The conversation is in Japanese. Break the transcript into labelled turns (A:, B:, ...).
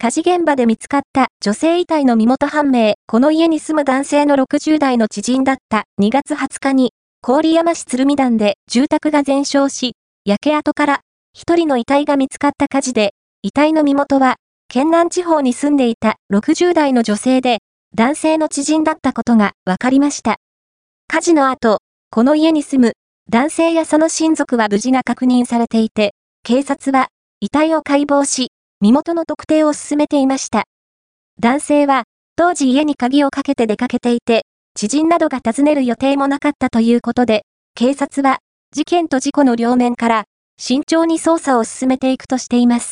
A: 火事現場で見つかった女性遺体の身元判明、この家に住む男性の60代の知人だった。2月20日に、郡山市鶴見団で住宅が全焼し、焼け跡から一人の遺体が見つかった火事で、遺体の身元は、県南地方に住んでいた。60代の女性で、男性の知人だったことが分かりました。火事の後、この家に住む男性やその親族は無事が確認されていて、警察は遺体を解剖し、身元の特定を進めていました。男性は、当時家に鍵をかけて出かけていて、知人などが訪ねる予定もなかったということで、警察は、事件と事故の両面から、慎重に捜査を進めていくとしています。